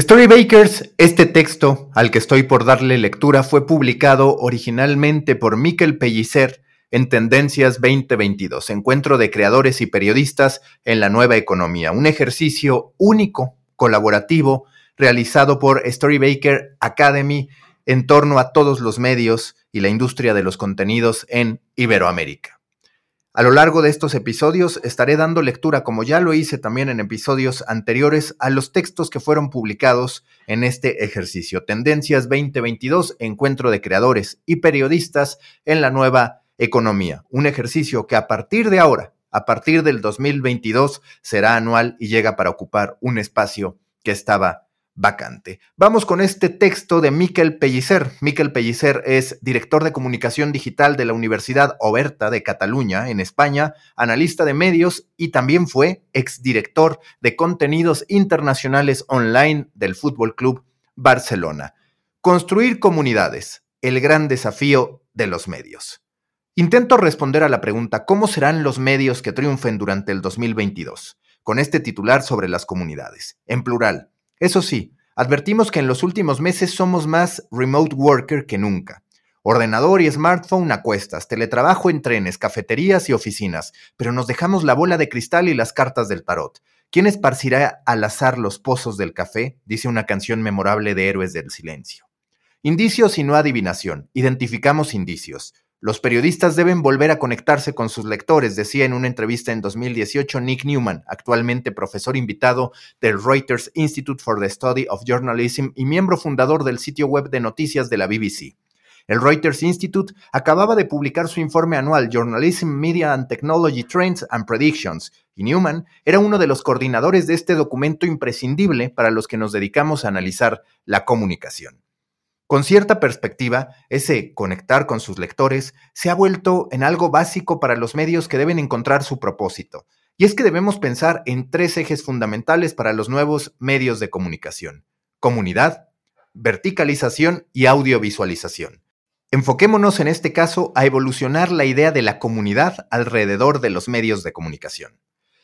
Storybakers, este texto al que estoy por darle lectura fue publicado originalmente por Miquel Pellicer en Tendencias 2022, Encuentro de Creadores y Periodistas en la Nueva Economía, un ejercicio único, colaborativo, realizado por Storybaker Academy en torno a todos los medios y la industria de los contenidos en Iberoamérica. A lo largo de estos episodios estaré dando lectura, como ya lo hice también en episodios anteriores, a los textos que fueron publicados en este ejercicio. Tendencias 2022, Encuentro de Creadores y Periodistas en la Nueva Economía. Un ejercicio que a partir de ahora, a partir del 2022, será anual y llega para ocupar un espacio que estaba vacante. Vamos con este texto de Miquel Pellicer. Miquel Pellicer es director de comunicación digital de la Universidad Oberta de Cataluña, en España, analista de medios y también fue exdirector de contenidos internacionales online del Fútbol Club Barcelona. Construir comunidades, el gran desafío de los medios. Intento responder a la pregunta ¿cómo serán los medios que triunfen durante el 2022? Con este titular sobre las comunidades, en plural eso sí, advertimos que en los últimos meses somos más remote worker que nunca. Ordenador y smartphone a cuestas, teletrabajo en trenes, cafeterías y oficinas, pero nos dejamos la bola de cristal y las cartas del tarot. ¿Quién esparcirá al azar los pozos del café? Dice una canción memorable de Héroes del Silencio. Indicios y no adivinación. Identificamos indicios. Los periodistas deben volver a conectarse con sus lectores, decía en una entrevista en 2018 Nick Newman, actualmente profesor invitado del Reuters Institute for the Study of Journalism y miembro fundador del sitio web de noticias de la BBC. El Reuters Institute acababa de publicar su informe anual Journalism, Media and Technology Trends and Predictions, y Newman era uno de los coordinadores de este documento imprescindible para los que nos dedicamos a analizar la comunicación. Con cierta perspectiva, ese conectar con sus lectores se ha vuelto en algo básico para los medios que deben encontrar su propósito. Y es que debemos pensar en tres ejes fundamentales para los nuevos medios de comunicación. Comunidad, verticalización y audiovisualización. Enfoquémonos en este caso a evolucionar la idea de la comunidad alrededor de los medios de comunicación.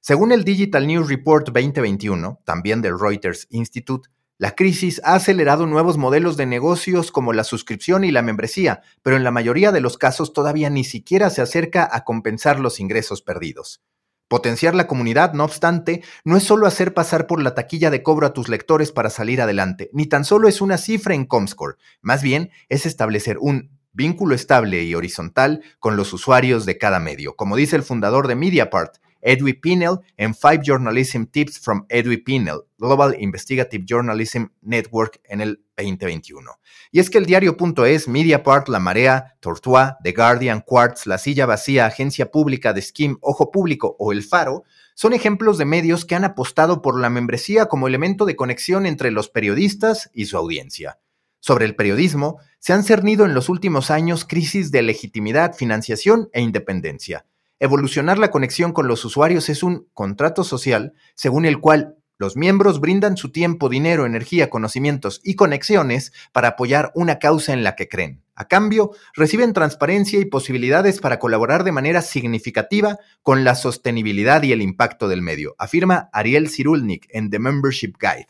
Según el Digital News Report 2021, también del Reuters Institute, la crisis ha acelerado nuevos modelos de negocios como la suscripción y la membresía, pero en la mayoría de los casos todavía ni siquiera se acerca a compensar los ingresos perdidos. Potenciar la comunidad, no obstante, no es solo hacer pasar por la taquilla de cobro a tus lectores para salir adelante, ni tan solo es una cifra en Comscore, más bien es establecer un vínculo estable y horizontal con los usuarios de cada medio. Como dice el fundador de Mediapart, Edwy Pinel en Five Journalism Tips from Edwy Pinel, Global Investigative Journalism Network en el 2021. Y es que el diario.es, Mediapart, La Marea, Tortois, The Guardian, Quartz, La Silla Vacía, Agencia Pública de Skim, Ojo Público o El Faro son ejemplos de medios que han apostado por la membresía como elemento de conexión entre los periodistas y su audiencia. Sobre el periodismo, se han cernido en los últimos años crisis de legitimidad, financiación e independencia. Evolucionar la conexión con los usuarios es un contrato social según el cual los miembros brindan su tiempo, dinero, energía, conocimientos y conexiones para apoyar una causa en la que creen. A cambio, reciben transparencia y posibilidades para colaborar de manera significativa con la sostenibilidad y el impacto del medio, afirma Ariel Cirulnik en The Membership Guide.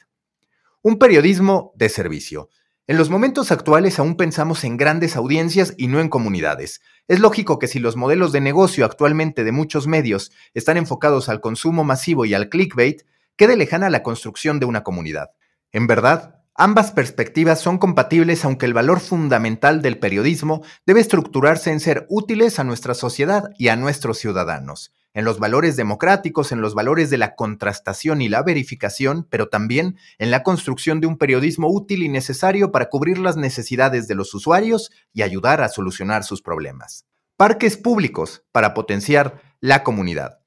Un periodismo de servicio. En los momentos actuales aún pensamos en grandes audiencias y no en comunidades. Es lógico que si los modelos de negocio actualmente de muchos medios están enfocados al consumo masivo y al clickbait, quede lejana la construcción de una comunidad. En verdad, ambas perspectivas son compatibles aunque el valor fundamental del periodismo debe estructurarse en ser útiles a nuestra sociedad y a nuestros ciudadanos. En los valores democráticos, en los valores de la contrastación y la verificación, pero también en la construcción de un periodismo útil y necesario para cubrir las necesidades de los usuarios y ayudar a solucionar sus problemas. Parques públicos para potenciar la comunidad.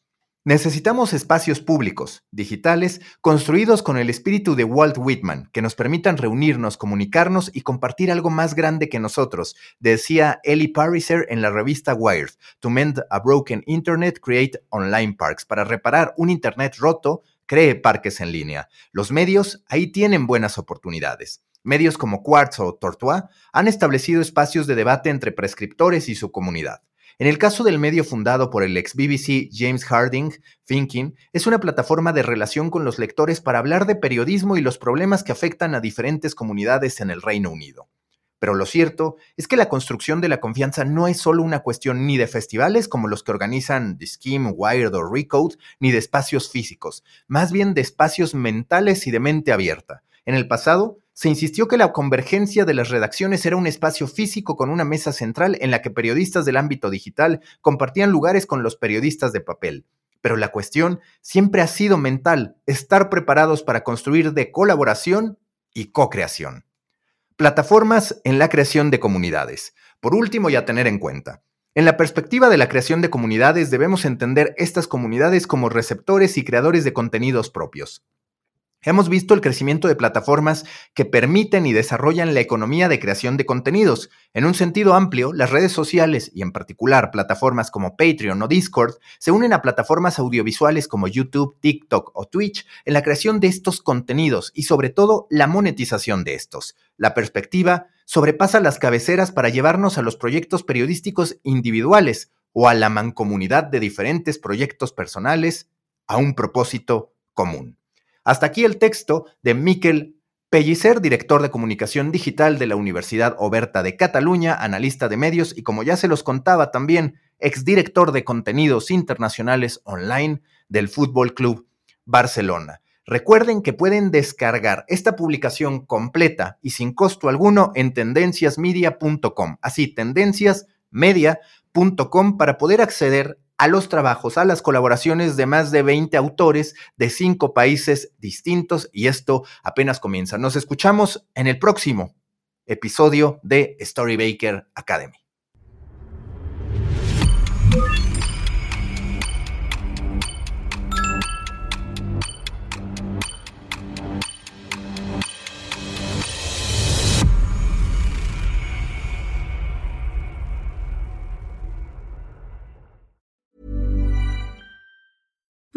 Necesitamos espacios públicos, digitales, construidos con el espíritu de Walt Whitman, que nos permitan reunirnos, comunicarnos y compartir algo más grande que nosotros, decía Ellie Pariser en la revista Wired. To mend a broken internet, create online parks. Para reparar un internet roto, cree parques en línea. Los medios ahí tienen buenas oportunidades. Medios como Quartz o Tortois han establecido espacios de debate entre prescriptores y su comunidad. En el caso del medio fundado por el ex BBC James Harding, Thinking es una plataforma de relación con los lectores para hablar de periodismo y los problemas que afectan a diferentes comunidades en el Reino Unido. Pero lo cierto es que la construcción de la confianza no es solo una cuestión ni de festivales como los que organizan The Scheme, Wired o Recode, ni de espacios físicos, más bien de espacios mentales y de mente abierta. En el pasado, se insistió que la convergencia de las redacciones era un espacio físico con una mesa central en la que periodistas del ámbito digital compartían lugares con los periodistas de papel. Pero la cuestión siempre ha sido mental, estar preparados para construir de colaboración y co-creación. Plataformas en la creación de comunidades. Por último, y a tener en cuenta, en la perspectiva de la creación de comunidades debemos entender estas comunidades como receptores y creadores de contenidos propios. Hemos visto el crecimiento de plataformas que permiten y desarrollan la economía de creación de contenidos. En un sentido amplio, las redes sociales y en particular plataformas como Patreon o Discord se unen a plataformas audiovisuales como YouTube, TikTok o Twitch en la creación de estos contenidos y sobre todo la monetización de estos. La perspectiva sobrepasa las cabeceras para llevarnos a los proyectos periodísticos individuales o a la mancomunidad de diferentes proyectos personales a un propósito común. Hasta aquí el texto de Miquel Pellicer, director de comunicación digital de la Universidad Oberta de Cataluña, analista de medios y como ya se los contaba también, exdirector de contenidos internacionales online del Fútbol Club Barcelona. Recuerden que pueden descargar esta publicación completa y sin costo alguno en tendenciasmedia.com. Así, tendenciasmedia.com para poder acceder a los trabajos, a las colaboraciones de más de 20 autores de cinco países distintos y esto apenas comienza. Nos escuchamos en el próximo episodio de Storybaker Academy.